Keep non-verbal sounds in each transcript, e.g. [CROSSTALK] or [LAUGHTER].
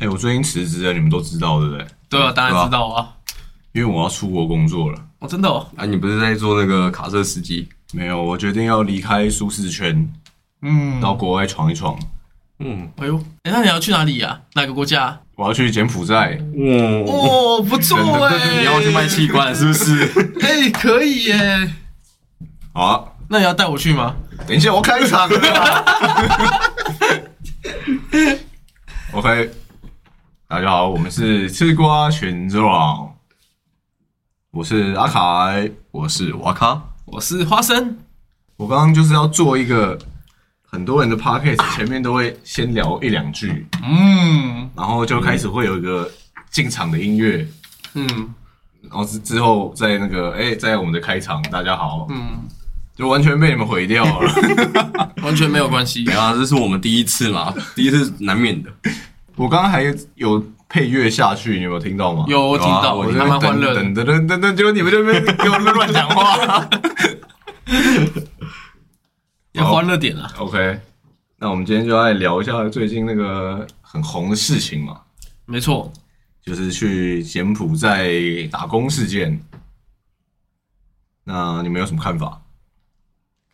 哎、我最近辞职了，你们都知道对不对？对啊，当然知道啊。因为我要出国工作了。哦，真的哦。啊，你不是在做那个卡车司机？没有，我决定要离开舒适圈，嗯。到国外闯一闯。嗯，哎呦，哎，那你要去哪里呀？哪个国家？我要去柬埔寨，哇，哦，不错哎。你要去卖器官是不是？[LAUGHS] 哎，可以耶。好啊，那你要带我去吗？等一下我开场了。[LAUGHS] OK，大家好，我们是吃瓜群众，我是阿凯。我是瓦卡，我是花生。我刚刚就是要做一个很多人的 podcast，前面都会先聊一两句，嗯然后就开始会有一个进场的音乐，嗯然后之之后在那个哎、在我们的开场，大家好，嗯，就完全被你们毁掉了。[LAUGHS] 完全没有关系没。有啊，这是我们第一次嘛，第一次难免的。我刚刚还有配乐下去，你有没有听到吗？有我听到，我这边蛮欢乐的。等等等等等，结果你们这边给我们乱讲话。[LAUGHS] 要欢乐点啊！OK，那我们今天就来聊一下最近那个很红的事情嘛，没错，就是去柬埔寨打工事件。那你们有什么看法？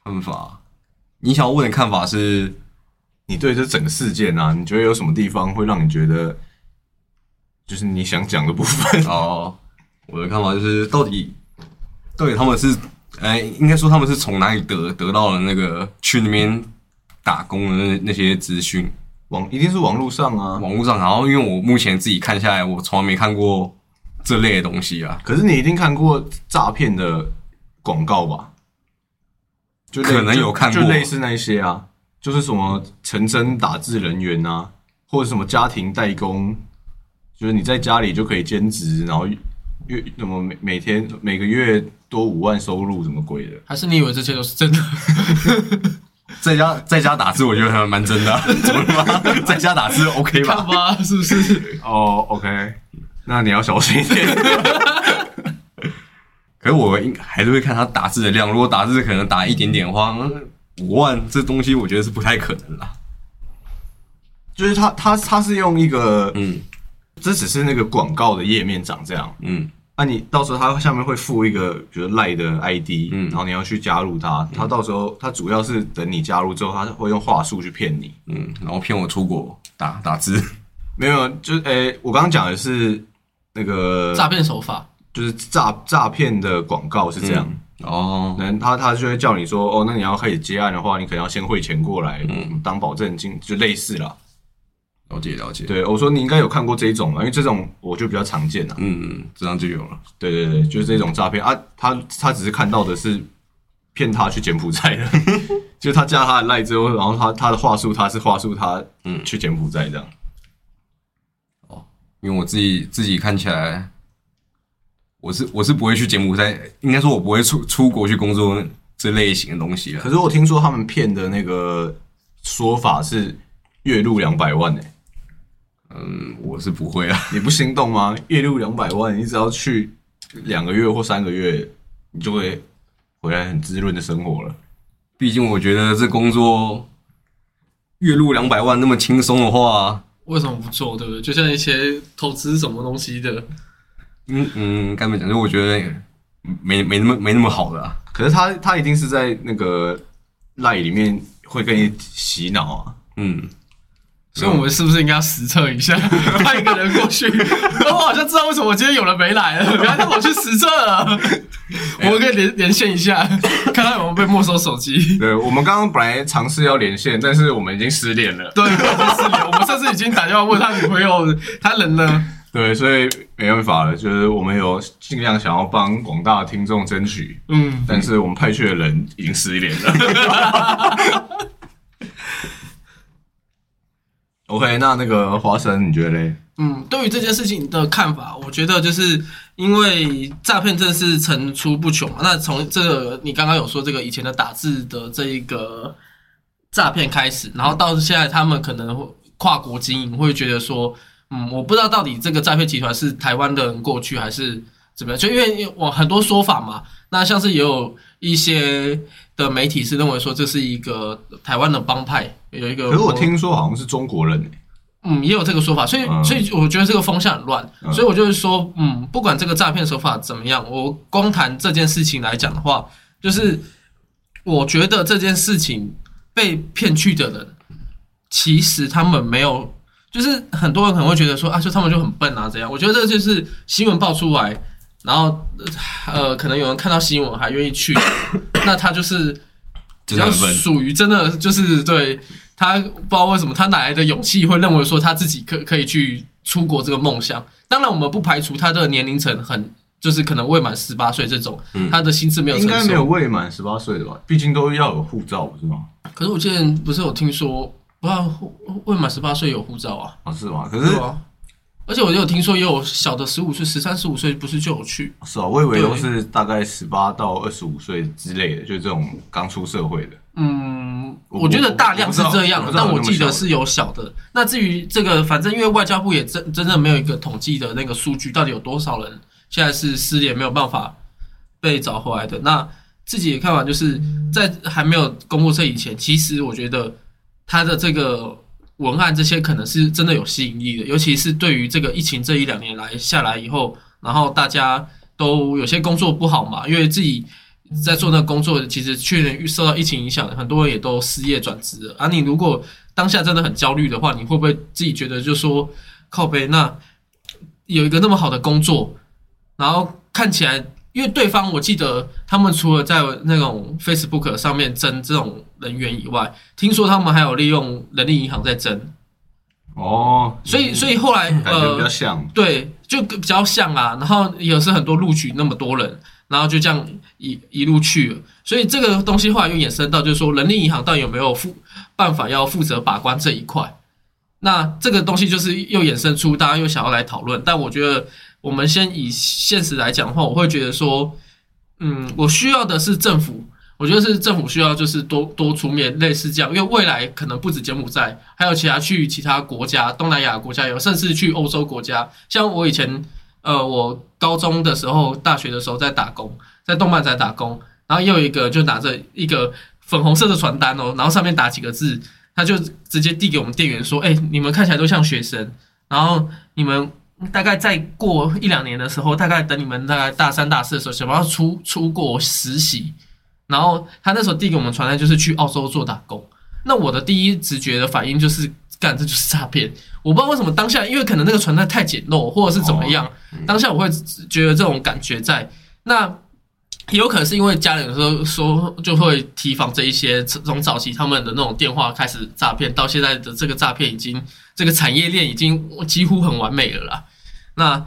看法，你想要问的看法是？你对这整个事件啊，你觉得有什么地方会让你觉得，就是你想讲的部分？[LAUGHS] 哦，我的看法就是，到底到底他们是，哎、应该说他们是从哪里得得到了那个去那边打工的那那些资讯？网一定是网络上啊，网络上，然后因为我目前自己看下来，我从来没看过这类的东西啊。可是你一定看过诈骗的广告吧？就可能有看过就，就类似那一些啊，就是什么成真打字人员啊，或者什么家庭代工，就是你在家里就可以兼职，然后月什么每每天每个月多五万收入，什么鬼的？还是你以为这些都是真的？[LAUGHS] 在家在家打字，我觉得还蛮真的、啊，怎么了吗？在家打字 OK 看吧？吧，是不是？[LAUGHS] 哦，OK，那你要小心一点。[LAUGHS] 可是我应还是会看他打字的量，如果打字可能打一点点的话，嗯五万这东西我觉得是不太可能啦。就是他他他是用一个，嗯这只是那个广告的页面长这样，嗯那、你到时候他下面会附一个，比如赖的 ID，嗯然后你要去加入他，他到时候他主要是等你加入之后，他会用话术去骗你。嗯，然后骗我出国打打字。[LAUGHS] 没有，就是诶、我刚刚讲的是那个诈骗手法。就是诈诈骗的广告是这样。哦，可能他他就会叫你说，哦，那你要开始接案的话，你可能要先汇钱过来，嗯，当保证金，就类似啦。了解了解。对，我说你应该有看过这一种嘛，因为这种我就比较常见啊。嗯嗯，这样就有了。对对对，就是这种诈骗啊，他他只是看到的是骗他去柬埔寨的，[LAUGHS] 就是他加他的赖之后，然后他他的话术他是话术他嗯去柬埔寨这样。哦因为我自己自己看起来，我是我是不会去柬埔寨，应该说我不会出出国去工作这类型的东西了。可是我听说他们骗的那个说法是月入两百万呢、嗯，我是不会啊。你不心动吗？月入两百万，你只要去两个月或三个月，你就会回来很滋润的生活了。毕竟我觉得这工作月入两百万那么轻松的话，为什么不做？对不对？就像一些投资什么东西的，嗯嗯，该怎么讲？就我觉得没没那么没那么好的啊。可是他他一定是在那个赖里面会跟你洗脑啊。嗯，所以我们是不是应该要实测一下，[LAUGHS] 派一个人过去？我好像知道为什么我今天有人没来了，原来他跑去实测了。我们可以连连线一下，看他有没有被没收手机。对，我们刚刚本来尝试要连线，但是我们已经失联了。对，我已经失联。我们上次已经打电话问他女朋友，他人呢？对，所以没办法了，就是我们有尽量想要帮广大的听众争取，嗯，但是我们派去的人已经失联了。[LAUGHS] OK，那那个花生，你觉得嘞？嗯，对于这件事情的看法，我觉得就是因为诈骗真的是层出不穷嘛。那从这个你刚刚有说这个以前的打字的这一个诈骗开始，然后到现在他们可能会跨国经营，会觉得说，嗯，我不知道到底这个诈骗集团是台湾的人过去还是怎么样，就因为我很多说法嘛。那像是也有一些的媒体是认为说这是一个台湾的帮派，有一个。可是我听说好像是中国人、欸，嗯，也有这个说法，所以、嗯所以我觉得这个风向很乱，嗯所以我就是说，嗯，不管这个诈骗手法怎么样，我光谈这件事情来讲的话，就是我觉得这件事情被骗去的人，其实他们没有，就是很多人可能会觉得说啊，就他们就很笨啊，这样？我觉得这就是新闻爆出来，然后呃，可能有人看到新闻还愿意去，[COUGHS] 那他就是比较。属于真的就是对他不知道为什么他哪来的勇气会认为说他自己可可以去出国这个梦想。当然，我们不排除他的年龄层很就是可能未满十八岁这种，嗯他的心智没有成熟。应该没有未满十八岁的吧？毕竟都要有护照，不是吗？可是我之前不是有听说，不知道未满十八岁有护照啊？啊，是吗？可是啊。而且我有听说，也有小的十五岁、十三、十五岁，不是就有去？是啊，我以为都是大概十八到二十五岁之类的，就是这种刚出社会的。嗯，我我觉得大量是这样但我记得是有小的。那至于这个，反正因为外交部也真真正没有一个统计的那个数据，到底有多少人现在是失联没有办法被找回来的。那自己的看法就是在还没有公布这以前，其实我觉得他的这个文案这些可能是真的有吸引力的，尤其是对于这个疫情这一两年来下来以后，然后大家都有些工作不好嘛，因为自己在做那个工作，其实去年受到疫情影响，很多人也都失业转职了。啊，你如果当下真的很焦虑的话，你会不会自己觉得就说靠背那有一个那么好的工作，然后看起来，因为对方我记得他们除了在那种 Facebook 上面争这种人员以外，听说他们还有利用人力银行在争，哦，所以所以后来呃像。对，就比较像啊。然后也是很多录取那么多人，然后就这样一一路去了。所以这个东西后来又衍生到，就是说人力银行到底有没有负办法要负责把关这一块？那这个东西就是又衍生出大家又想要来讨论。但我觉得我们先以现实来讲的话，我会觉得说，嗯，我需要的是政府。我觉得是政府需要就是多多出面，类似这样，因为未来可能不止柬埔寨，还有其他去其他国家，东南亚国家有，甚至去欧洲国家。像我以前，呃，我高中的时候、大学的时候在打工，在动漫展打工，然后又一个就拿着一个粉红色的传单哦，然后上面打几个字，他就直接递给我们店员说：“哎、你们看起来都像学生，然后你们大概再过一两年的时候，大概等你们大概大三、大四的时候，想要出出国实习。”然后他那时候递给我们传单，就是去澳洲做打工。那我的第一直觉的反应就是，干，这就是诈骗。我不知道为什么当下，因为可能那个传单太简陋，或者是怎么样，当下我会觉得这种感觉在。那也有可能是因为家人有时候说就会提防这一些，从早期他们的那种电话开始诈骗，到现在的这个诈骗已经这个产业链已经几乎很完美了啦。那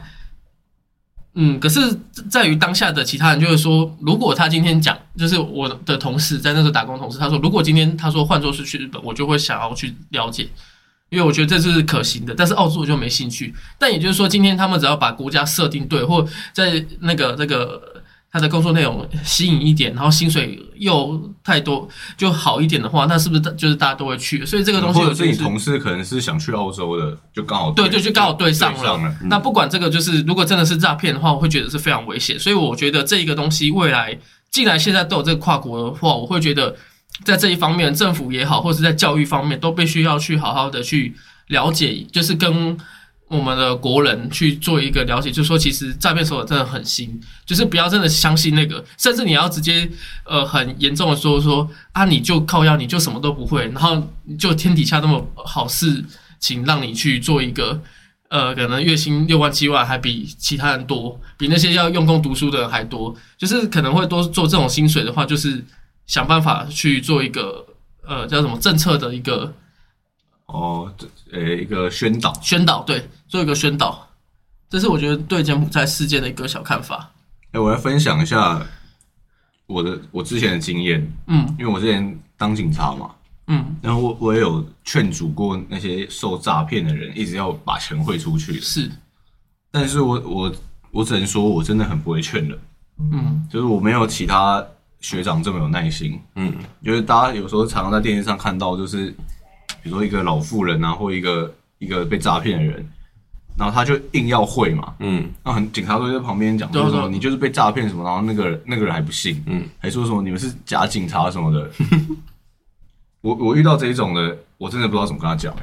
嗯，可是在于当下的其他人就会说，如果他今天讲，就是我的同事在那时候打工同事，他说如果今天他说换作是去日本，我就会想要去了解，因为我觉得这是可行的。但是澳洲我就没兴趣。但也就是说，今天他们只要把国家设定对，或在那个那个他的工作内容吸引一点，然后薪水又太多就好一点的话，那是不是就是大家都会去？所以这个东西或者是你同事可能是想去澳洲的，就刚好对，就就刚好对上了。了。那不管这个就是，如果真的是诈骗的话，我会觉得是非常危险。所以我觉得这一个东西未来，既然现在都有这个跨国的话，我会觉得在这一方面，政府也好，或是在教育方面，都必须要去好好的去了解，就是跟我们的国人去做一个了解，就是说其实诈骗手法真的很新，就是不要真的相信那个，甚至你要直接呃很严重的说说啊，你就靠腰，你就什么都不会，然后就天底下那么好事情让你去做一个。呃，可能月薪六万七万还比其他人多，比那些要用功读书的人还多。就是可能会多做这种薪水的话，就是想办法去做一个呃叫什么政策的一个哦，这呃一个宣导。宣导，对，做一个宣导。这是我觉得对柬埔寨事件的一个小看法。哎，我来分享一下我的我之前的经验，嗯因为我之前当警察嘛，嗯，然后我我也有劝阻过那些受诈骗的人，一直要把钱汇出去。是，但是我我我只能说，我真的很不会劝人，嗯就是我没有其他学长这么有耐心。嗯，就是大家有时候常常在电视上看到，就是比如说一个老妇人啊，或一个一个被诈骗的人，然后他就硬要会嘛，嗯。那很警察都在旁边讲说什么你就是被诈骗什么，然后那个那个人还不信，嗯，还说什么你们是假警察什么的。[LAUGHS] 我我遇到这一种的，我真的不知道怎么跟他讲、欸。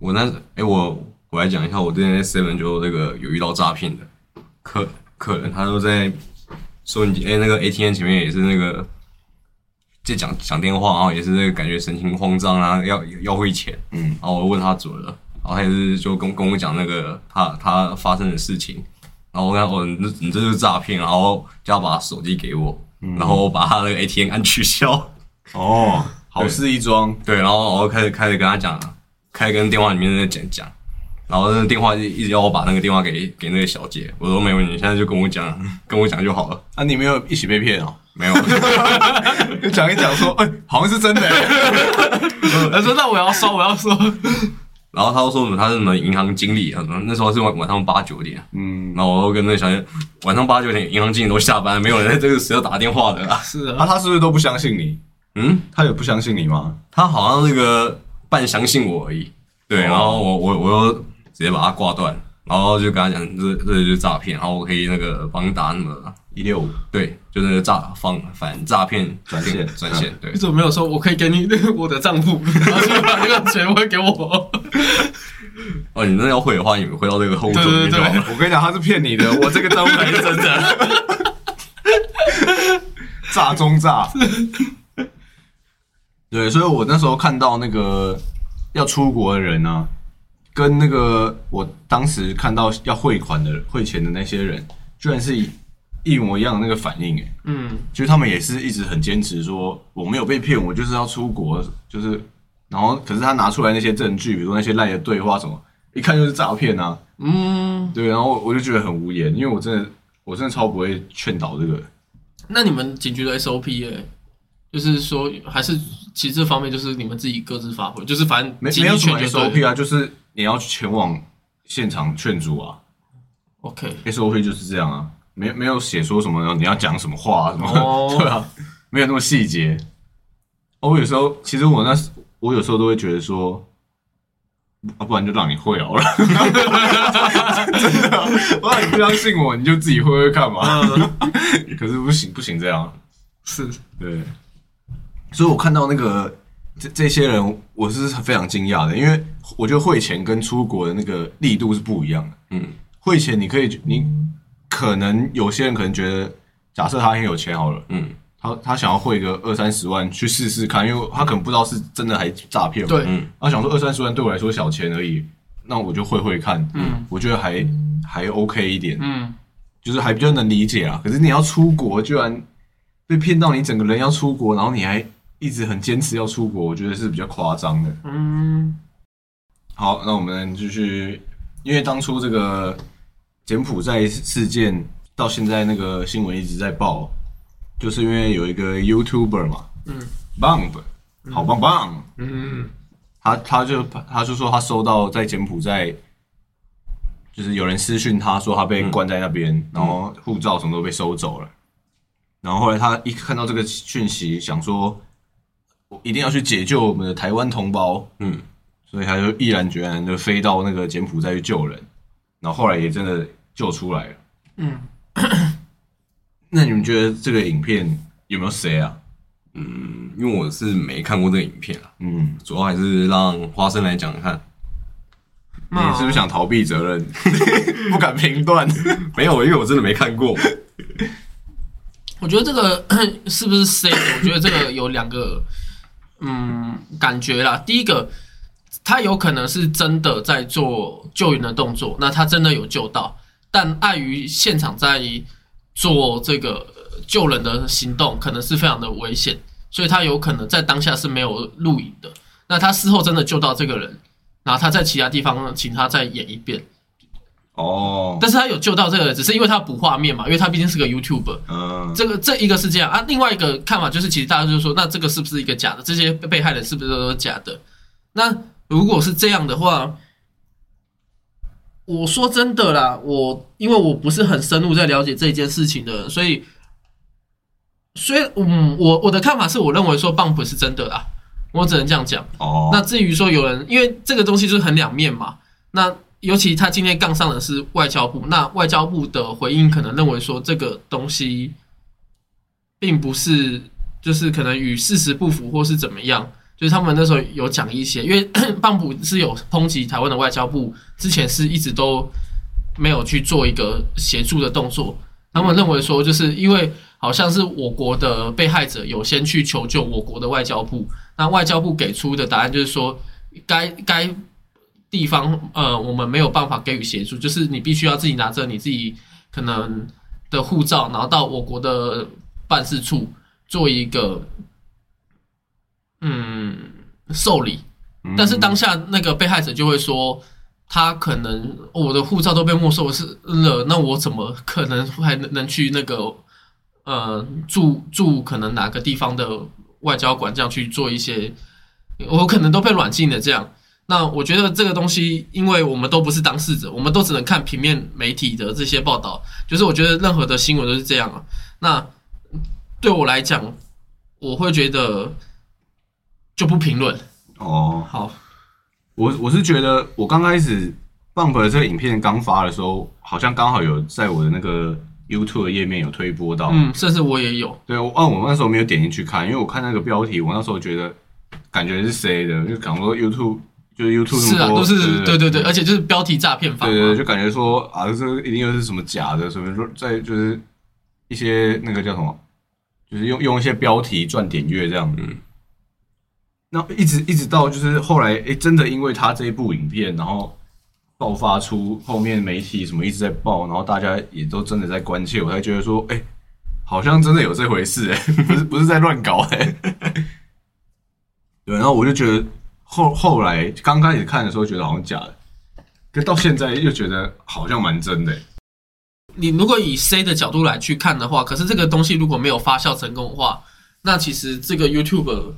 我那哎、我我来讲一下，我之前在 Seven 就那个有遇到诈骗的。客客人，他都在收银机哎、那个 ATM 前面也是那个在讲讲电话，然后也是那个感觉神情慌张啊，要要汇钱，嗯，然后我问他怎么了，然后他也是就跟跟我讲那个他他发生的事情，然后我跟他说你这你这就是诈骗，然后叫他把手机给我，然后把他那个 ATM 按取消。哦，好事一桩，对，然后然后开始开始跟他讲，开始跟电话里面在讲讲，然后那个电话就一直要我把那个电话给给那个小姐，我说没问题，你现在就跟我讲，跟我讲就好了。啊，你没有一起被骗哦？没有，[LAUGHS] 就讲一讲说，哎、好像是真的、[LAUGHS] 他说那我要说，我要说。然后他又说什么他是什么银行经理啊，那时候是晚晚上八九点，嗯，然后我又跟那个小姐晚上八九点银行经理都下班，没有人在这个时候打电话的。啦。是啊，啊，他是不是都不相信你？嗯，他有不相信你吗？他好像那个半相信我而已，对，哦。然后我我我又直接把他挂断，然后就跟他讲这这就是诈骗，然后我可以那个帮你打那么一六五，对，就是那个诈防反诈骗专线专线，对你，怎么没有说我可以给你我的账户，然后就把那个钱汇给我？哦，你真的要会的话，你们会到这个后座对对对。我跟你讲，他是骗你的，[LAUGHS] 我这个账户才是真的，诈中诈。[LAUGHS] 对，所以我那时候看到那个要出国的人啊，跟那个我当时看到要汇款的汇钱的那些人，居然是一一模一样的那个反应，哎，嗯，就是他们也是一直很坚持说我没有被骗，我就是要出国，就是，然后可是他拿出来那些证据，比如说那些赖的对话什么，一看就是诈骗啊，嗯，对，然后我就觉得很无言，因为我真的我真的超不会劝导这个，那你们警局的 SOP 耶、就是说还是其实这方面就是你们自己各自发挥，就是反正没有什么 SOP。啊，就是你要前往现场劝阻啊。OK，，SOP 就是这样啊，没没有写说什么你要讲什么话、啊、什么，哦。[LAUGHS] 对啊，没有那么细节。哦我有时候其实我那时我有时候都会觉得说。啊，不然就让你会好了，[LAUGHS] 真的啊、我让你不相信我，你就自己会会看嘛。嗯，[LAUGHS] 可是不行，不行这样。是，对，所以我看到那个这这些人，我是非常惊讶的，因为我觉得汇钱跟出国的那个力度是不一样的。嗯，汇钱你可以，你可能有些人可能觉得，假设他很有钱好了，嗯，他他想要汇个二三十万去试试看，因为他可能不知道是真的还诈骗嘛。对，嗯他想说二三十万对我来说小钱而已，那我就汇汇看，嗯我觉得还还 OK 一点。嗯，就是还比较能理解啊。可是你要出国，居然被骗到你整个人要出国，然后你还一直很坚持要出国，我觉得是比较夸张的。嗯，好，那我们继续，因为当初这个柬埔寨事件到现在那个新闻一直在报，就是因为有一个 YouTuber 嘛，嗯，Bump，好棒棒，嗯，他他就他就说他收到在柬埔寨，就是有人私讯他说他被关在那边，然后护照什么都被收走了。然后后来他一看到这个讯息，想说我一定要去解救我们的台湾同胞，嗯，所以他就毅然决然的飞到那个柬埔寨去救人。然后后来也真的救出来了。嗯，[COUGHS] 那你们觉得这个影片有没有谁啊？嗯，因为我是没看过这个影片啊，嗯，主要还是让花生来讲看。你是不是想逃避责任，[LAUGHS] 不敢评断？[LAUGHS] 没有，因为我真的没看过。我觉得这个 [COUGHS] 是不是 C？我觉得这个有两个嗯感觉啦。第一个，他有可能是真的在做救援的动作，那他真的有救到，但碍于现场在做这个救人的行动，可能是非常的危险，所以他有可能在当下是没有录影的。那他事后真的救到这个人，然后他在其他地方请他再演一遍，哦，但是他有救到这个人，只是因为他补画面嘛，因为他毕竟是个 YouTuber。嗯，这个这一个是这样啊，另外一个看法就是，其实大家就是说，那这个是不是一个假的？这些被害人是不是都是假的？那如果是这样的话，我说真的啦，我因为我不是很深入在了解这件事情的，所以，所以嗯，我我的看法是我认为说 bump 是真的啦，我只能这样讲。哦，那至于说有人，因为这个东西就是很两面嘛，那尤其他今天杠上的是外交部，那外交部的回应可能认为说这个东西并不是，就是可能与事实不符或是怎么样，就是他们那时候有讲一些，因为 [COUGHS] 棒普是有抨击台湾的外交部之前是一直都没有去做一个协助的动作，他们认为说就是因为好像是我国的被害者有先去求救我国的外交部，那外交部给出的答案就是说该该地方呃我们没有办法给予协助，就是你必须要自己拿着你自己可能的护照，然后到我国的办事处做一个嗯受理。嗯但是当下那个被害者就会说，他可能哦我的护照都被没收是了，那我怎么可能还能能去那个呃住住可能哪个地方的外交馆这样去做一些，我可能都被软禁了这样。那我觉得这个东西，因为我们都不是当事者，我们都只能看平面媒体的这些报道。就是我觉得任何的新闻都是这样啊。那对我来讲，我会觉得就不评论。哦，好，我我是觉得我刚开始 Bump 的这个影片刚发的时候，好像刚好有在我的那个 YouTube 的页面有推播到。嗯，甚至我也有。对，我啊，我那时候没有点进去看，因为我看那个标题，我那时候觉得感觉是谁的，就讲说 YouTube 就是 YouTube 是啊，都是对对对，对而且就是标题诈骗法嘛。对对，就感觉说啊，这个一定又是什么假的，什么说在就是一些那个叫什么，就是用用一些标题赚点阅这样。子，那一直一直到就是后来，哎，真的因为他这一部影片，然后爆发出后面媒体什么一直在报，然后大家也都真的在关切，我才觉得说，哎，好像真的有这回事，哎，[LAUGHS] 不是不是在乱搞，哎。[LAUGHS] 对，然后我就觉得后后来刚开始看的时候觉得好像假的，可到现在又觉得好像蛮真的、你如果以 C 的角度来去看的话，可是这个东西如果没有发酵成功的话，那其实这个 YouTube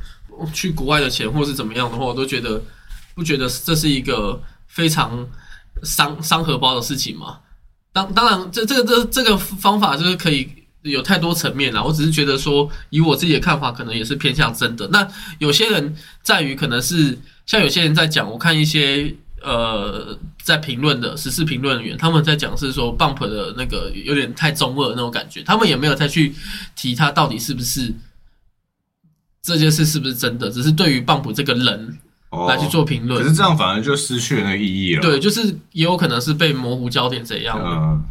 去国外的钱或是怎么样的话，我都觉得不觉得这是一个非常伤伤荷包的事情嘛？当当然，这这个这这个方法就是可以有太多层面了。我只是觉得说，以我自己的看法，可能也是偏向真的。那有些人在于可能是像有些人在讲，我看一些呃在评论的时事评论员，他们在讲是说 Bump 的那个有点太中二那种感觉，他们也没有再去提他到底是不是这件事是不是真的，只是对于 Bump 这个人哦来去做评论。可是这样反而就失去了那个意义了。对，就是也有可能是被模糊焦点怎样的。嗯，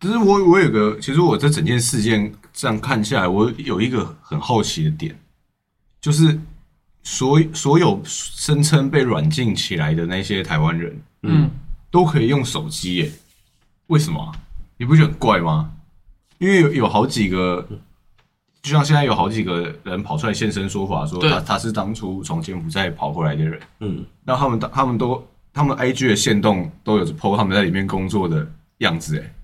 只是我我有个，其实我这整件事件这样看下来，我有一个很好奇的点，就是所所有声称被软禁起来的那些台湾人嗯，都可以用手机耶，为什么啊？你不觉得很怪吗？因为有有好几个，就像现在有好几个人跑出来现身说法，说他他是当初从柬埔寨跑回来的人。嗯，那他们他们都他们 IG 的线动都有 po 他们在里面工作的样子，哎，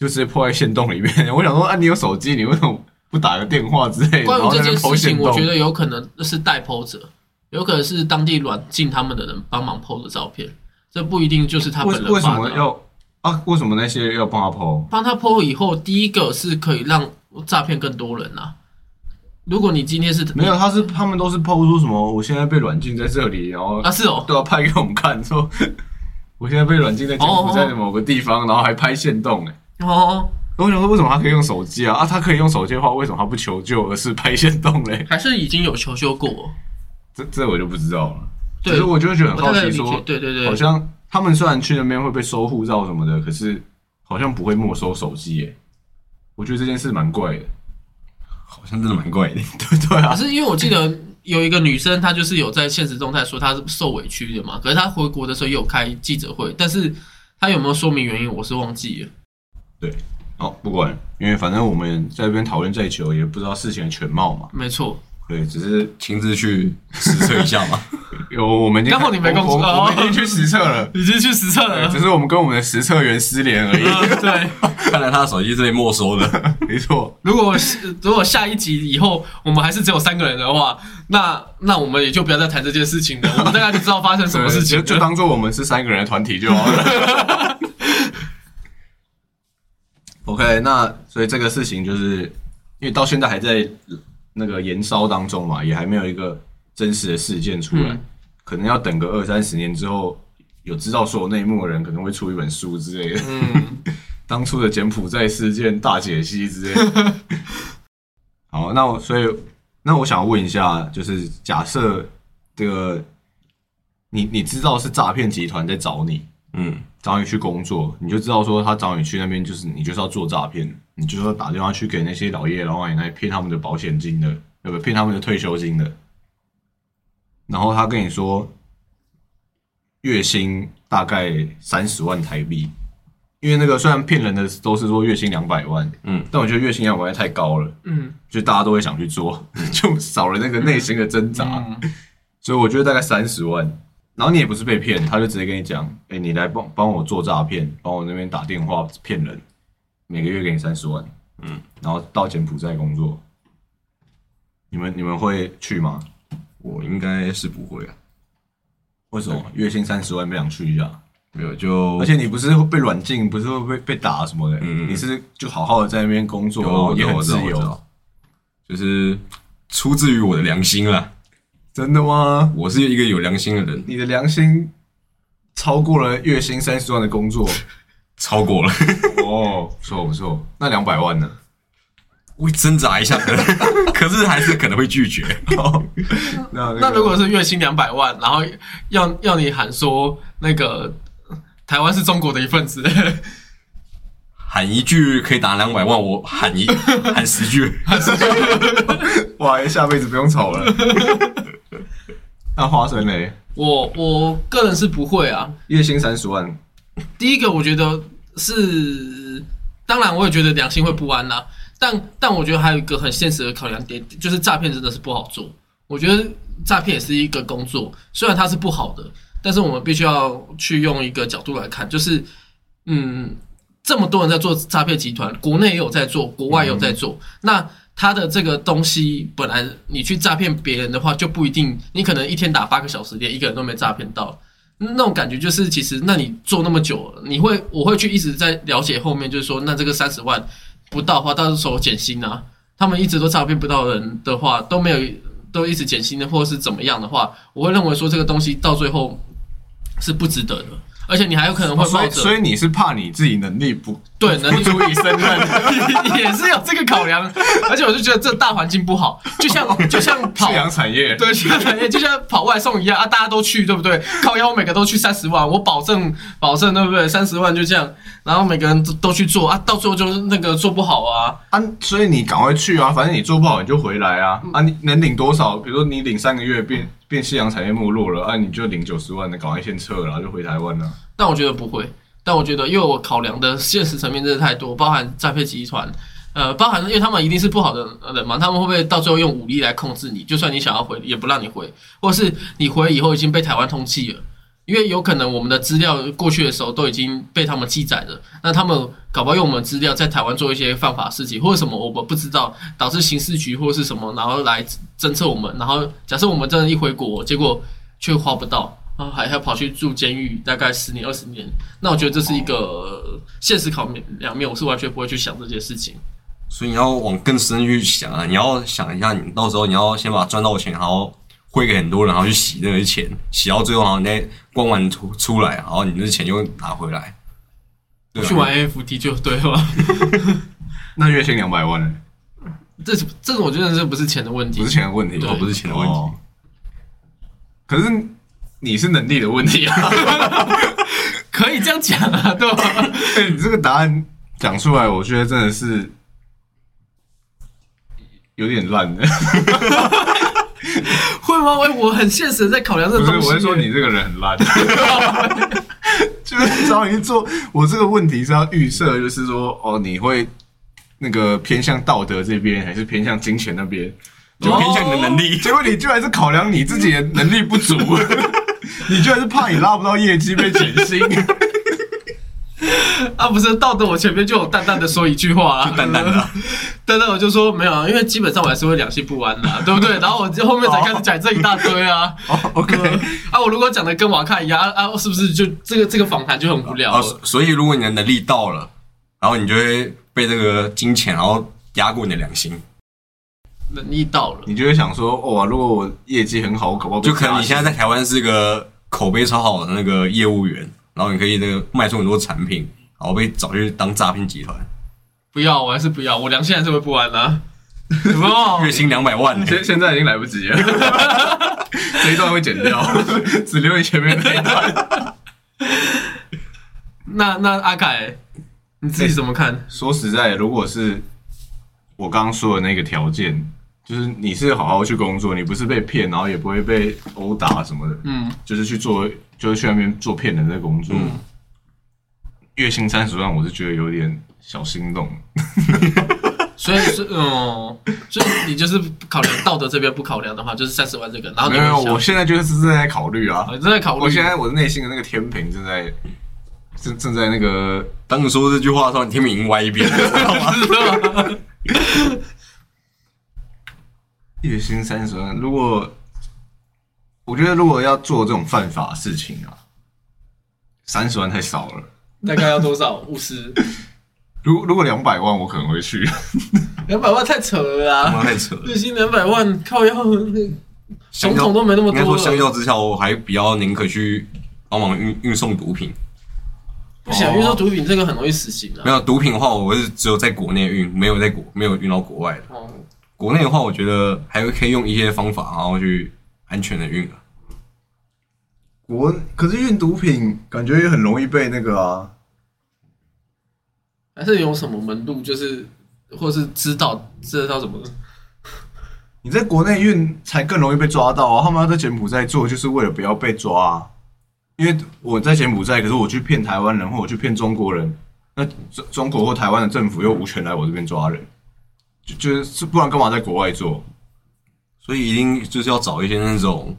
就直接 po 在线洞里面。[LAUGHS] 我想说，啊，你有手机，你为什么不打个电话之类的？关于这件事情，我觉得有可能是代 PO 者，有可能是当地软禁他们的人帮忙 PO 的照片，这不一定就是他为本人为什。么要啊？为什么那些要帮他 po？帮他 PO 以后，第一个是可以让诈骗更多人啊。如果你今天是没有，他是他们都是 po 说什么，我现在被软禁在这里，然后啊，是哦，都要拍给我们看，说 [LAUGHS] 我现在被软禁在柬埔寨的某个地方，然后还拍线动，哎。哦，我想说，为什么他可以用手机啊？啊，他可以用手机的话，为什么他不求救，而是拍线动嘞？还是已经有求救过。这这我就不知道了。对可是我就会觉得我很好奇，说，对对对，好像他们虽然去那边会被收护照什么的，可是好像不会没收手机耶。我觉得这件事蛮怪的。好像真的蛮怪的。[LAUGHS] 对对啊，可是因为我记得有一个女生，她就是有在现实动态说她是受委屈的嘛，可是她回国的时候也有开记者会，但是她有没有说明原因，我是忘记了。好不管，因为反正我们在这边讨论再久，也不知道事情的全貌嘛。没错，对，只是亲自去实测一下嘛。[LAUGHS] 有我们已经刚好你没工作我们已经去实测了，[LAUGHS] 已经去实测了。只是我们跟我们的实测员失联而已。嗯对，看来他的手机是被没收的。[LAUGHS] 没错，如果是如果下一集以后我们还是只有三个人的话，那那我们也就不要再谈这件事情了，我们大概就知道发生什么事情。就就当做我们是三个人的团体就好了。OK，那所以这个事情就是因为到现在还在那个延烧当中嘛，也还没有一个真实的事件出来，嗯可能要等个二三十年之后，有知道所有内幕的人可能会出一本书之类的，嗯，[LAUGHS] 当初的柬埔寨事件大解析之类的。好，那我所以那我想问一下，就是假设这个你你知道是诈骗集团在找你，嗯，找你去工作，你就知道说他找你去那边就是你就是要做诈骗，你就是要打电话去给那些老爷爷老奶奶骗他们的保险金的，对不对？骗他们的退休金的。然后他跟你说，月薪大概三十万台币，因为那个虽然骗人的都是说月薪两百万，嗯，但我觉得月薪两百万太高了，嗯就大家都会想去做，[LAUGHS] 就少了那个内心的挣扎。嗯所以我觉得大概三十万，然后你也不是被骗，他就直接跟你讲，哎、你来帮帮我做诈骗，帮我那边打电话骗人，每个月给你三十万，嗯，然后到柬埔寨工作，你们你们会去吗？我应该是不会啊，为什么月薪三十万不想去一下？没有就而且你不是会被软禁，不是会被被打什么的，嗯嗯你是就好好的在那边工作，也很自由。就是出自于我的良心啦，真的吗？我是一个有良心的人，你的良心超过了月薪三十万的工作 [LAUGHS] 超过了，[LAUGHS] 哦，不错不错。那两百万呢？我会挣扎一下，可 [LAUGHS] 能可是还是可能会拒绝。那那如果是月薪两百万，然后要要你喊说那个台湾是中国的一份子，喊一句可以打两百万，我喊一喊十句，哇，下辈子不用吵了。[LAUGHS] 那花生嘞，我我个人是不会啊。月薪三十万，第一个，我觉得是，当然我也觉得良心会不安啦、但但我觉得还有一个很现实的考量点，就是诈骗真的是不好做。我觉得诈骗也是一个工作，虽然它是不好的，但是我们必须要去用一个角度来看，就是嗯，这么多人在做诈骗集团，国内也有在做，国外也有在做，那。他的这个东西本来你去诈骗别人的话，就不一定，你可能一天打八个小时，连一个人都没诈骗到。那种感觉就是，其实那你做那么久，你会我会去一直在了解后面，就是说，那这个三十万不到的话，到时候减薪啊，他们一直都诈骗不到人的话，都没有都一直减薪的，或者是怎么样的话，我会认为说这个东西到最后是不值得的，而且你还有可能会哦所冒着以所以你是怕你自己能力不对能力足以胜任，[LAUGHS] 也是有这个考量，而且我就觉得这大环境不好，就像就像跑夕阳产业，对，夕阳产业就像跑外送一样啊，大家都去，对不对？靠腰，我每个都去三十万，我保证保证，对不对？三十万就这样，然后每个人都都去做啊，到最后就是那个做不好啊，啊，所以你赶快去啊，反正你做不好你就回来啊，啊，你能领多少？比如说你领三个月变变夕阳产业没落了，啊，你就领九十万的，赶快先撤了，然后就回台湾了。但我觉得不会，但我觉得因为我考量的现实层面真的太多，包含诈骗集团。呃，包含因为他们一定是不好的人嘛，他们会不会到最后用武力来控制你？就算你想要回，也不让你回，或是你回以后已经被台湾通缉了，因为有可能我们的资料过去的时候都已经被他们记载了，那他们搞不好用我们资料在台湾做一些犯法事情，或者什么我们不知道，导致刑事局或是什么，然后来侦测我们，然后假设我们真的一回国，结果却花不到，然后还还跑去住监狱，大概十年二十年，那我觉得这是一个呃现实考面两面，我是完全不会去想这些事情。所以你要往更深去想啊，你要想一下，你到时候你要先把赚到的钱，然后汇给很多人，然后去洗那些钱，洗到最后，然后你再关完出出来，然后你那钱就拿回来。对啊去玩 NFT 就对了，[LAUGHS] 那月薪两百万呢？这是这个我觉得这不是钱的问题不是，钱的问题，不是钱的问题。哦可是你是能力的问题啊！[LAUGHS] 可以这样讲啊，对吧？哎、你这个答案讲出来，我觉得真的是有点烂的。[LAUGHS] 会吗？我我很现实地在考量这个东西。我是说你这个人很烂。[LAUGHS] 就是找你做，我这个问题是要预设，就是说，哦，你会那个偏向道德这边，还是偏向金钱那边？就偏向你的能力。结果你居然是考量你自己的能力不足，你居然是怕你拉不到业绩被减薪。[LAUGHS] 啊，不是道德，我前面就有淡淡的说一句话啊，淡淡的啊 [LAUGHS] 淡淡我就说没有啊，因为基本上我还是会良心不安的啊、对不对？然后我就后面才开始讲这一大堆啊。哦，OK，[LAUGHS] 啊，我如果讲的跟瓦卡一样啊啊，是不是就这个这个访谈就很无聊所以如果你的能力到了，然后你就会被这个金钱，然后压过你的良心。能力到了，你就会想说，哦，如果我业绩很好，我搞不好被就可能你现在在台湾是个口碑超好的那个业务员，然后你可以那个卖出很多产品，然后被找去当诈骗集团。不要，我还是不要，我良心还是会不安啊。有没有？月薪两百万、欸，现现在已经来不及了，[LAUGHS] 这一段会剪掉，只留你前面那一段。[LAUGHS] 那那阿凯，你自己怎么看？说实在，如果是我刚刚说的那个条件，就是你是好好去工作，你不是被骗，然后也不会被殴打什么的，嗯，就是去做，就是去那边做骗人的工作。嗯月薪三十万，我是觉得有点小心动。[LAUGHS] 所以是哦，所以你就是考量道德这边不考量的话，就是三十万这个，然后没有，我现在就是正在考虑啊正在考虑，我现在我的内心的那个天平正在正正在那个当你说这句话的时候，你天平已经歪一边了，[LAUGHS] 知道吗？月薪三十万，如果我觉得如果要做这种犯法事情啊，三十万太少了。大概要多少？五十、[LAUGHS] 如如果两百万，我可能会去。两百万太扯了他妈啦！太扯了。日薪两百万，靠要总统都没那么应该说，多相较之下，我还比较宁可去帮忙运运送毒品。不行，因为说毒品这个很容易死刑啊。没有毒品的话，我是只有在国内运，没有在国没有运到国外的。哦，国内的话，我觉得还可以用一些方法，然后去安全的运啊。国可是运毒品，感觉也很容易被那个啊。还是有什么门路，就是或是知道知道什么 [LAUGHS] 你在国内运才更容易被抓到啊！他们要在柬埔寨做，就是为了不要被抓啊。因为我在柬埔寨，可是我去骗台湾人，或我去骗中国人，那中中国或台湾的政府又无权来我这边抓人，就就是不然干嘛在国外做？所以一定就是要找一些那种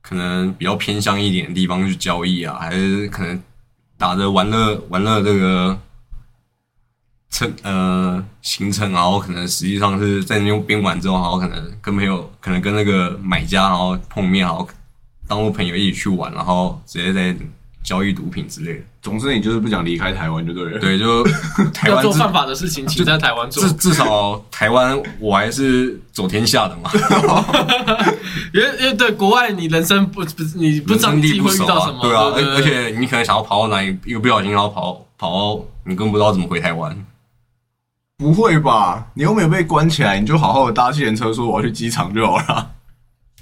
可能比较偏向一点的地方去交易啊，还是可能打着玩乐玩乐这个程呃行程，然后可能实际上是在那边玩之后，然后可能跟朋友可能跟那个买家然后碰面，然后当做朋友一起去玩，然后直接在交易毒品之类的。总之，你就是不想离开台湾就对了。对，就 [LAUGHS] 台湾至要做犯法的事情，请在台湾做至。至少台湾我还是走天下的嘛。[LAUGHS] 因为因为对国外，你人生不不是你不知道你自己会遇到什么，对啊，对而而且你可能想要跑到哪里，一个不小心然后跑跑到你根本不知道怎么回台湾。不会吧？你又没有被关起来，你就好好的搭计程车说我要去机场就好了。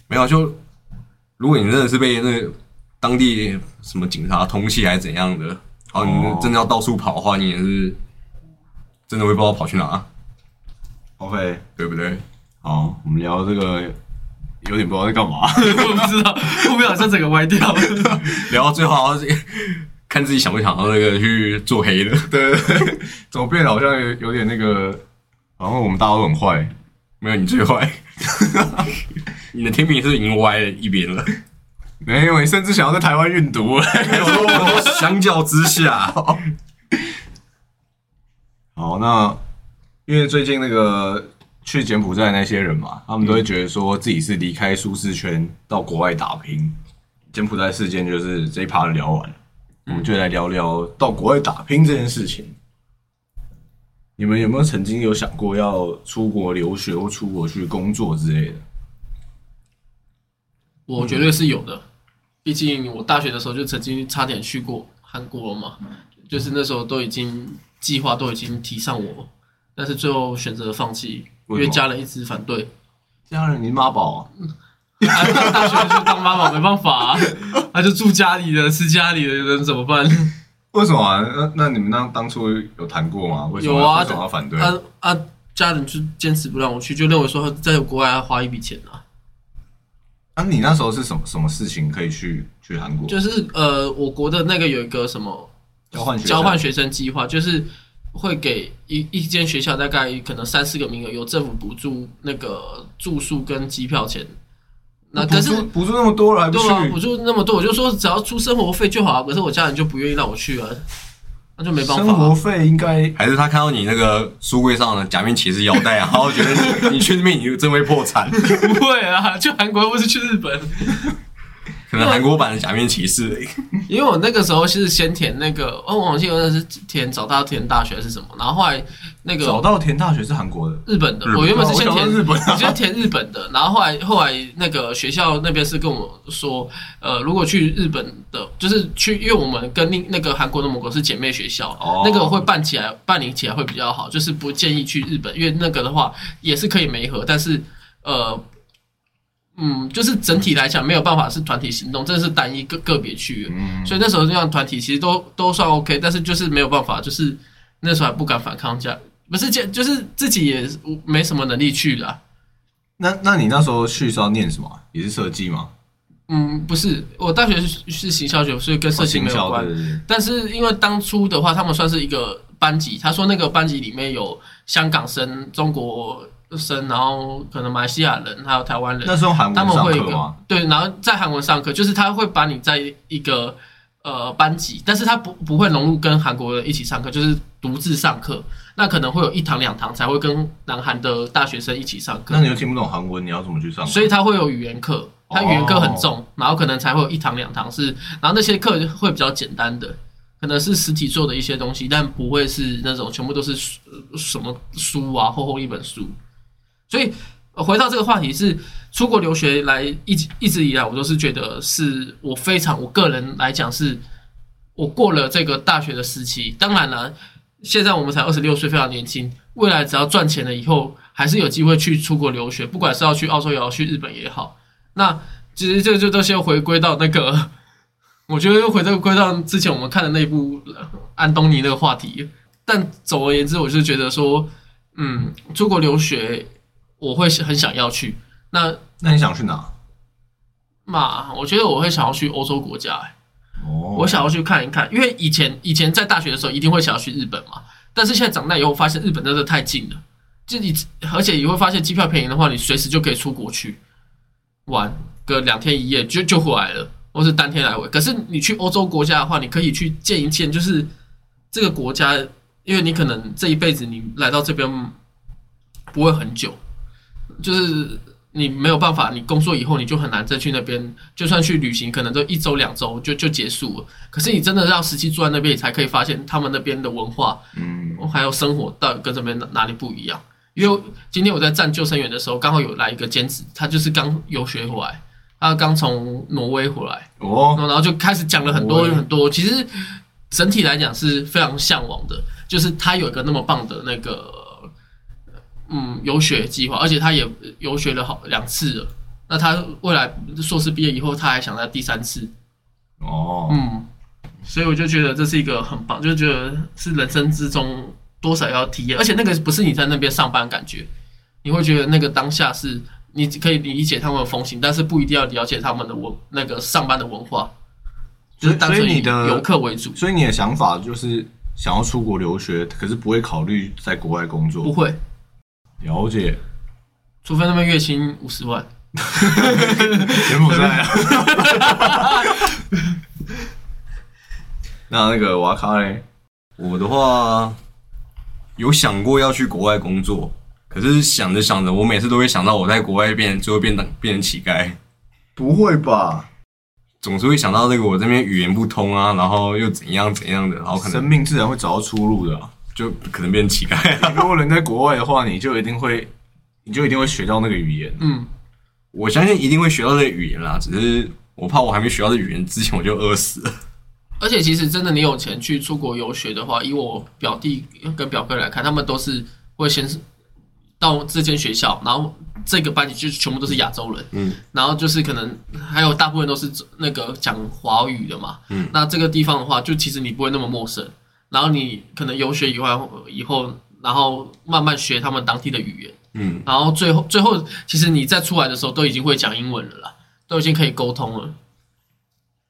没有，就如果你真的是被那个当地什么警察通缉还是怎样的，然后你哦真的要到处跑的话，你也是真的会不知道跑去哪，OK，对不对？好，我们聊这个有点不知道在干嘛。[LAUGHS] 我不知道，后面好像整个歪掉了。[LAUGHS] 聊到最后，好像是看自己想不想要那个去做黑的。[LAUGHS] 对对对，怎么变得好像有有点那个，好像我们大家都很坏。没有，你最坏，你的天平是已经歪了一边了。没有，你甚至想要在台湾运毒。相较之下，好，那因为最近那个去柬埔寨那些人嘛，他们都会觉得说自己是离开舒适圈到国外打拼。柬埔寨事件就是这一趴聊完了，我们就来聊聊到国外打拼这件事情。你们有没有曾经有想过要出国留学或出国去工作之类的？我绝对是有的，毕竟我大学的时候就曾经差点去过韩国了嘛，就是那时候都已经计划都已经提上我，但是最后选择放弃，因为家人一直反对。家人，你妈宝、啊，[LAUGHS] 啊，大学就当妈妈没办法、啊，[LAUGHS] 他就住家里的，吃家里的，人怎么办？为什么啊？那那你们当当初有谈过吗？为什么有啊为什么要反对？啊啊，家人就坚持不让我去，就认为说在国外要花一笔钱啊。啊，你那时候是什么什么事情可以去去韩国？就是呃，我国的那个有一个什么交换学生交换学生计划，就是会给一一间学校大概可能三四个名额，由政府补助那个住宿跟机票钱。那可是补助那么多了对啊，补？助那么多，我就说只要出生活费就好啊。可是我家人就不愿意让我去啊，那就没办生法、啊。活费应该还是他看到你那个书柜上的假面骑士腰带啊，然后觉得你你去那边你就真会破产。[LAUGHS] 不会啊，去韩国或是去日本，可能韩国版的假面骑士而已。[LAUGHS] 因为我那个时候是先填那个，哦，我记得那是填早稻田大学还是什么，然后后来那个早稻田大学是韩国的，日本的，我原本是先填日本先填日本的，然后后来后来那个学校那边是跟我说，呃，如果去日本的，就是去，因为我们跟另那个韩国的某个是姐妹学校，哦那个会办起来办理起来会比较好，就是不建议去日本，因为那个的话也是可以没合，但是呃。嗯，就是整体来讲没有办法是团体行动，真的是单一个个别区域，嗯，所以那时候这样团体其实都都算 OK，但是就是没有办法，就是那时候还不敢反抗家，不是就就是自己也没什么能力去了。那那你那时候去是要念什么啊？也是设计吗？嗯，不是，我大学是是行销学，所以跟设计没有关。对对对但是因为当初的话，他们算是一个班级，他说那个班级里面有香港生、中国生，然后可能马来西亚人，还有台湾人。那是用韩他文上课吗？对，然后在韩文上课，就是他会把你在一个呃班级，但是他不不会融入跟韩国人一起上课，就是独自上课。那可能会有一堂两堂才会跟南韩的大学生一起上课那，你又听不懂韩文，你要怎么去上课？所以他会有语言课，他语言课很重，然后可能才会有一堂两堂是，然后那些课会比较简单的。可能是实体做的一些东西，但不会是那种全部都是什么书啊，厚厚一本书。所以回到这个话题是出国留学来一直一直以来，我都是觉得是我非常我个人来讲是，我过了这个大学的时期。当然了，现在我们才二十六岁，非常年轻。未来只要赚钱了以后，还是有机会去出国留学，不管是要去澳洲也好，去日本也好。那其实这就都先回归到那个，我觉得又回到归到之前我们看的那部安东尼那个话题。但总而言之，我是觉得说，嗯，出国留学我会很想要去。那那你想去哪？嘛，我觉得我会想要去欧洲国家、欸哦，我想要去看一看，因为以前以前在大学的时候一定会想要去日本嘛，但是现在长大以后发现日本真的太近了，就你而且你会发现机票便宜的话，你随时就可以出国去玩个两天一夜就就回来了，或是当天来回。可是你去欧洲国家的话，你可以去见一见，就是这个国家，因为你可能这一辈子你来到这边不会很久，就是你没有办法，你工作以后你就很难再去那边，就算去旅行，可能都一周两周就就结束了。可是你真的要实际住在那边，你才可以发现他们那边的文化，嗯，还有生活到底跟这边哪哪里不一样。因为今天我在站救生员的时候，刚好有来一个兼职，他就是刚游学回来，他刚从挪威回来，哦，然后就开始讲了很多很多。其实整体来讲是非常向往的，就是他有一个那么棒的那个嗯游学计划，而且他也游学了好两次了。那他未来硕士毕业以后，他还想在第三次，哦，嗯，所以我就觉得这是一个很棒，就觉得是人生之中多少要体验，而且那个不是你在那边上班的感觉，你会觉得那个当下是你可以理解他们的风情，但是不一定要了解他们的文那个上班的文化，就是单纯以所以你的游客为主，所以你的想法就是想要出国留学，可是不会考虑在国外工作。不会，了解，除非那边月薪五十万。柬埔寨啊。[LAUGHS] 那那个瓦卡嘞？我的话有想过要去国外工作，可是想着想着，我每次都会想到我在国外变，最后变成变成乞丐，不会吧？总是会想到那个我这边语言不通啊，然后又怎样怎样的，然后可能生命自然会找到出路的啊、就可能变成乞丐啊。[LAUGHS] 如果人在国外的话，你就一定会，你就一定会学到那个语言。嗯，我相信一定会学到这个语言啦，只是我怕我还没学到这语言之前我就饿死了。而且其实真的你有钱去出国游学的话，以我表弟跟表哥来看，他们都是会先是到这间学校，然后这个班级就全部都是亚洲人，嗯，然后就是可能还有大部分都是那个讲华语的嘛，嗯，那这个地方的话，就其实你不会那么陌生，然后你可能游学以外以后，然后慢慢学他们当地的语言，嗯，然后最后最后其实你在出来的时候都已经会讲英文了啦，都已经可以沟通了。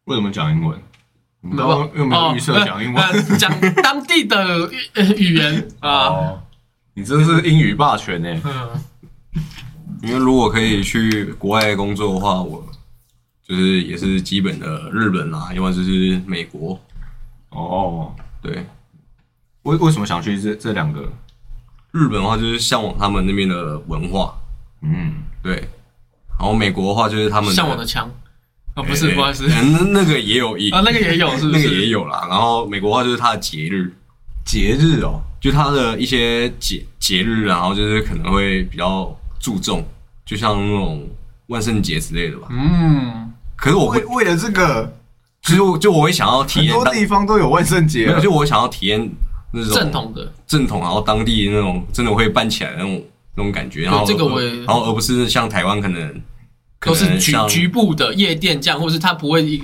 为什么讲英文？没有，又没有预设讲英文？呃 [LAUGHS] 讲当地的语言 [LAUGHS] 啊。哦，你真是英语霸权呢。嗯，因为如果可以去国外工作的话，我就是也是基本的日本啦，要不然就是美国。哦，对，为为什么想去这这两个？日本的话就是向往他们那边的文化，嗯，对。然后美国的话就是他们向往的枪，啊，不是，对不好意思对那那个也有一啊，那个也有，是不是？那个也有啦。然后美国话就是它的节日，节日哦，就它的一些节节日，然后就是可能会比较注重，就像那种万圣节之类的吧。嗯，可是我会，为为了这个，其实我就我会想要体验很，多地方都有万圣节没有，啊，就我想要体验那种正统的，正统，然后当地那种真的会办起来那种那种感觉。然后这个我也然后而不是像台湾可能可都是局局部的夜店这样，或是他不会一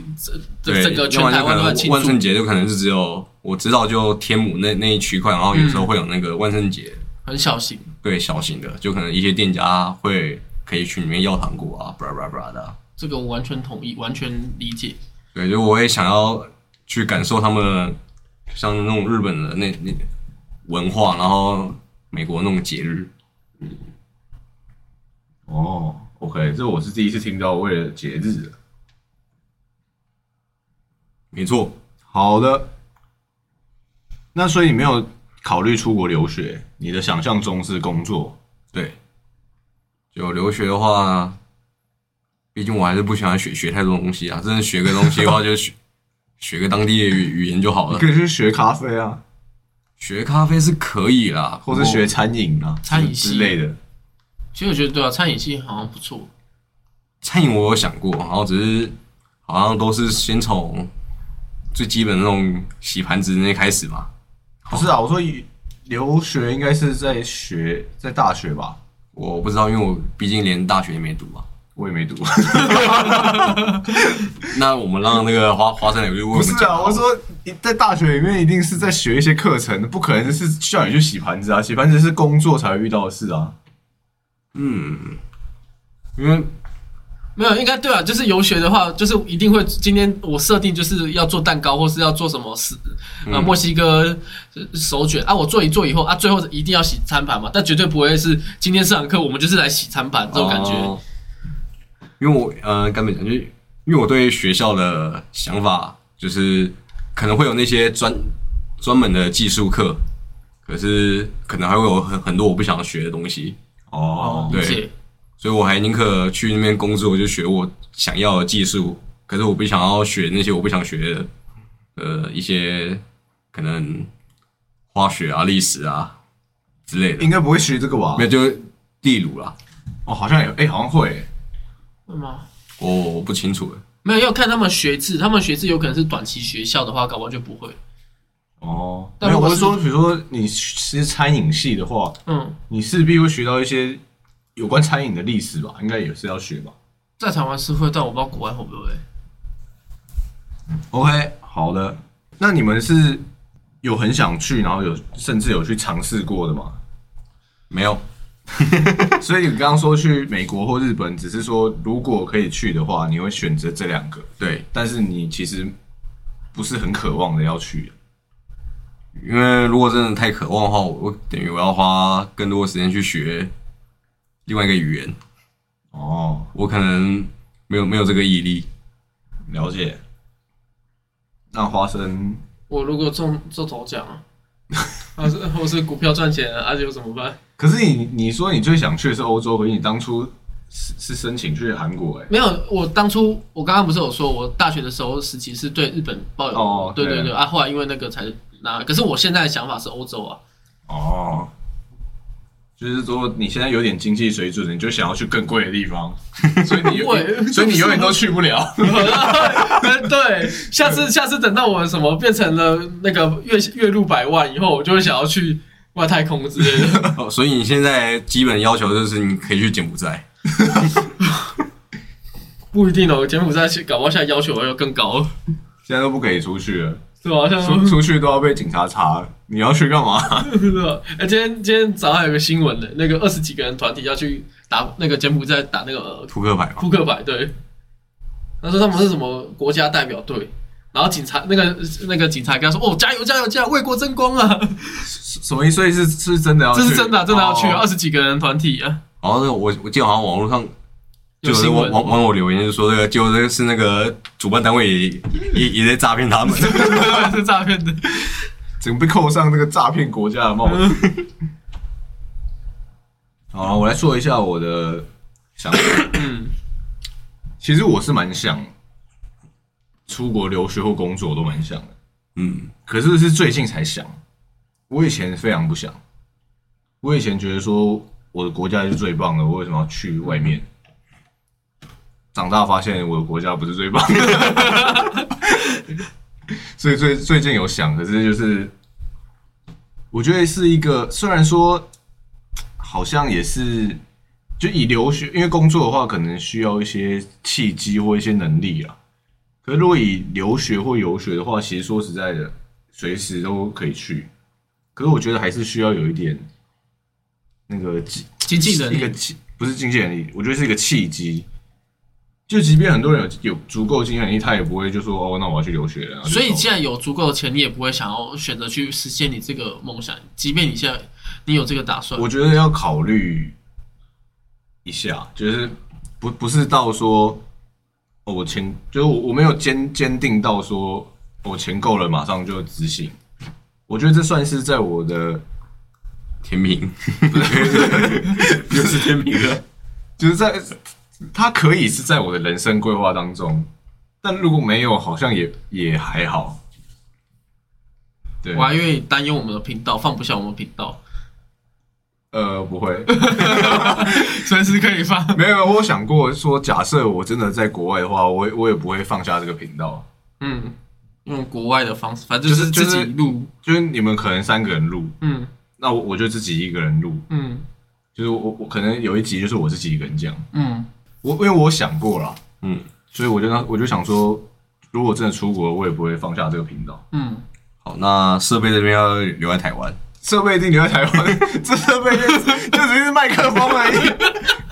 这个全台湾都在庆祝万圣，节就可能是只有我知道就天母那那一区块，然后有时候会有那个万圣节，很小型。对小型的，就可能一些店家会可以去里面要糖果啊，布拉布拉布拉的啊。这个我完全同意，完全理解。对，就我也想要去感受他们像那种日本的那那文化，然后美国那种节日。哦，OK，这我是第一次听到为了节日的。没错，好的，那所以你没有考虑出国留学，你的想象中是工作。对，就留学的话，毕竟我还是不喜欢学学太多东西啊。真的学个东西的话，就学学个当地的语语言就好了可。以去学咖啡啊，学咖啡是可以啦，或者学餐饮啊，餐饮系之类的。其实我觉得对啊，餐饮系好像不错。餐饮，我有想过，然后只是好像都是先从最基本的那种洗盘子那些开始嘛。不是啊，我说留学应该是在学，在大学吧？我不知道，因为我毕竟连大学也没读嘛。我也没读。[LAUGHS] 那我们让那个花花生柳就为我不是啊，我说你在大学里面一定是在学一些课程，不可能是叫你去洗盘子啊，洗盘子是工作才会遇到的事啊。嗯，因为没有，应该对啊，就是游学的话，就是一定会今天我设定就是要做蛋糕，或是要做什么事，呃，墨西哥手卷啊，我做一做以后啊，最后一定要洗餐盘嘛，但绝对不会是今天上完课我们就是来洗餐盘这种感觉。哦因为我呃，根本讲就是，因为我对学校的想法就是可能会有那些专专门的技术课，可是可能还会有很很多我不想学的东西，哦，对理解。所以我还宁可去那边工作，就学我想要的技术，可是我不想要学那些我不想学的，呃，一些可能化学啊、历史啊之类的，应该不会学这个吧没？有就是地炉啦，哦，好像有，哎、好像会、欸。会吗？我我不清楚哎。没有，要看他们学制，他们学制有可能是短期学校的话，搞不好就不会。哦，没有，但是我是说，比如说你是餐饮系的话，嗯，你势必会学到一些有关餐饮的历史吧？应该也是要学吧在台湾是会，但我不知道国外会不会。？OK，好的。那你们是有很想去，然后有甚至有去尝试过的吗？没有，[LAUGHS] 所以你刚刚说去美国或日本，只是说如果可以去的话，你会选择这两个，对，但是你其实不是很渴望的要去。因为如果真的太渴望的话，我我等于我要花更多的时间去学另外一个语言，哦，我可能没有没有这个毅力。了解。那花生我如果中中头奖啊，[LAUGHS] 啊是或是股票赚钱啊，啊又怎么办？可是你你说你最想去的是欧洲，可是你当初是是申请去韩国哎、没有，我当初我刚刚不是有说，我大学的时候时期是对日本抱有，哦对对对对啊，后来因为那个才拿，可是我现在的想法是欧洲啊，哦，就是说你现在有点经济水准，你就想要去更贵的地方，[LAUGHS] 所以你不会 [LAUGHS] 所以你永远都去不了。[LAUGHS] 对，下次下次等到我什么变成了那个月月入百万以后，我就会想要去外太空之类的。哦，所以你现在基本要求就是你可以去柬埔寨。不一定哦，柬埔寨搞不好现在要求要更高，现在都不可以出去了，是吧？像出出去都要被警察查。你要去干嘛？[LAUGHS] 哎、今天今天早上有个新闻的，那个二十几个人团体要去打那个柬埔寨打那个呃扑克牌，扑克牌，对。他说他们是什么国家代表队，然后警察那个那个警察跟他说：“哦，加油加油加油，为国争光啊！”什么意思？所以是是真的要去？这是真的啊、真的要去啊，二哦十几个人团体啊，然后那我我记得好像网络上就有有新闻人网网网友留言就说这个，结果这个是那个主办单位也也也在诈骗他们。[LAUGHS] 是诈骗的。整个被扣上那个诈骗国家的帽子。[LAUGHS] 好，我来说一下我的想法。嗯，其实我是蛮想出国留学或工作，我都蛮想的。嗯，可是是最近才想，我以前非常不想。我以前觉得说我的国家是最棒的，我为什么要去外面？长大发现我的国家不是最棒的，[LAUGHS] 所以最最近有想，可是就是我觉得是一个，虽然说好像也是，就以留学，因为工作的话可能需要一些契机或一些能力啊。可是如果以留学或游学的话，其实说实在的，随时都可以去。可是我觉得还是需要有一点那个经经济能力，一个契，不是经济能力，我觉得是一个契机。就即便很多人有有足够经济能力，他也不会就说哦，那我要去留学了。所以既然有足够的钱，你也不会想要选择去实现你这个梦想，即便你现在你有这个打算。我觉得要考虑一下，就是不不是到说哦，我钱就是我我没有坚坚定到说我钱够了马上就执行。我觉得这算是在我的 [LAUGHS] 天平，[LAUGHS] 又是天平了，就是在它可以是在我的人生规划当中，但如果没有，好像也也还好。对我，还因为担忧我们的频道放不下我们频道，呃，不会，[LAUGHS] 随时可以放。[LAUGHS] 没有，我有想过说，假设我真的在国外的话，我也我也不会放下这个频道。嗯，用国外的方式，反正就是就是自己录。就是你们可能三个人录，嗯那我我就自己一个人录，嗯就是我我可能有一集就是我自己一个人讲，嗯，我因为我想过了，嗯，所以我就让我就想说，如果真的出国，我也不会放下这个频道。嗯，好，那设备这边要留在台湾，设备一定留在台湾，这设备就就只是麦克风而已，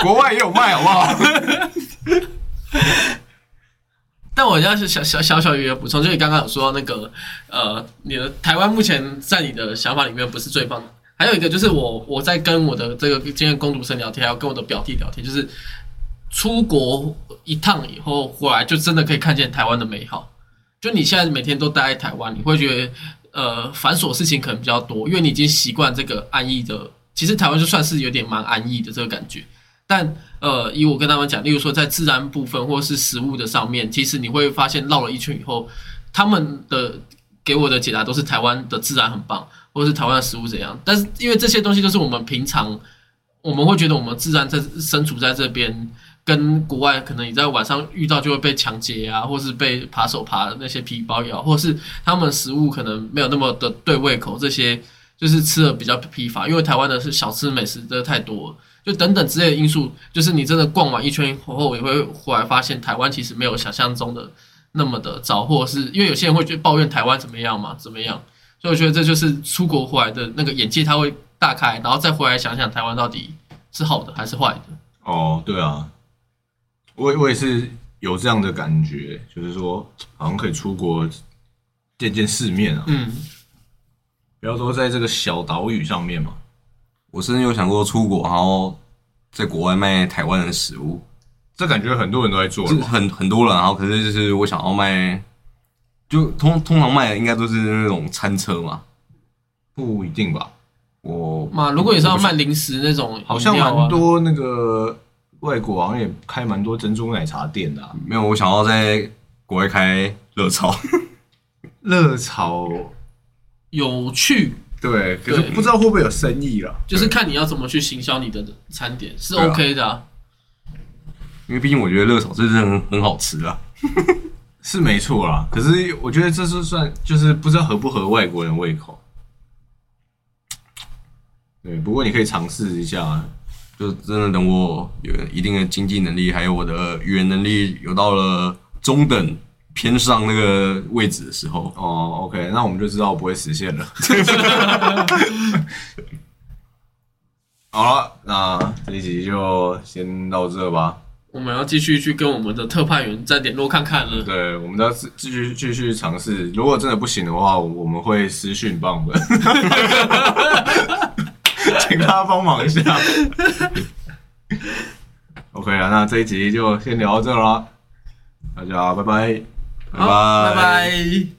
国外也有卖，好不好？[LAUGHS] 但我要是小小小小有一个补充，就是你刚刚有说那个呃，你的台湾目前在你的想法里面不是最棒的。还有一个就是我我在跟我的这个今天工读生聊天，还有跟我的表弟聊天，就是出国一趟以后回来，就真的可以看见台湾的美好。就你现在每天都待在台湾，你会觉得呃繁琐事情可能比较多，因为你已经习惯这个安逸的。其实台湾就算是有点蛮安逸的这个感觉，但呃，以我跟他们讲，例如说在自然部分或是食物的上面，其实你会发现绕了一圈以后，他们的给我的解答都是台湾的自然很棒，或是台湾的食物怎样。但是因为这些东西都是我们平常我们会觉得我们自然在身处在这边，跟国外可能你在晚上遇到就会被抢劫啊，或是被扒手扒那些皮包也好，或是他们食物可能没有那么的对胃口，这些就是吃的比较疲乏，因为台湾的是小吃美食真的太多了。就等等之类的因素，就是你真的逛完一圈以后，也会回来发现台湾其实没有想象中的那么的糟，或者是因为有些人会去抱怨台湾怎么样嘛，怎么样？所以我觉得这就是出国回来的那个眼界，他会大开，然后再回来想想台湾到底是好的还是坏的。哦，对啊，我我也是有这样的感觉，就是说好像可以出国见见世面啊，嗯，不要说在这个小岛屿上面嘛。我甚至有想过出国，然后在国外卖台湾的食物，这感觉很多人都在做了吧？很很多人，然后可是就是我想要卖，就通通常卖的应该都是那种餐车嘛，不一定吧？我嘛，如果你是要卖零食那种饮料啊，好像蛮多那个外国好像也开蛮多珍珠奶茶店的、啊，没有，我想要在国外开热炒，[LAUGHS] 热炒有趣，对，可是不知道会不会有生意了。就是看你要怎么去行销你的餐点是 OK 的、啊。因为毕竟我觉得热炒真的很很好吃啊。[LAUGHS] 是没错啦，可是我觉得这是算就是不知道合不合外国人胃口。对，不过你可以尝试一下，就真的等我有一定的经济能力，还有我的语言能力有到了中等偏上那个位置的时候，哦，OK，那我们就知道我不会实现了。好了，那这一集就先到这吧。我们要继续去跟我们的特派员再联络看看了。对，我们要继继续继续尝试。如果真的不行的话，我们会私讯帮我们，请 [LAUGHS] 大家帮忙一下。[LAUGHS] OK 啊，那这一集就先聊到这了，大家拜拜。拜拜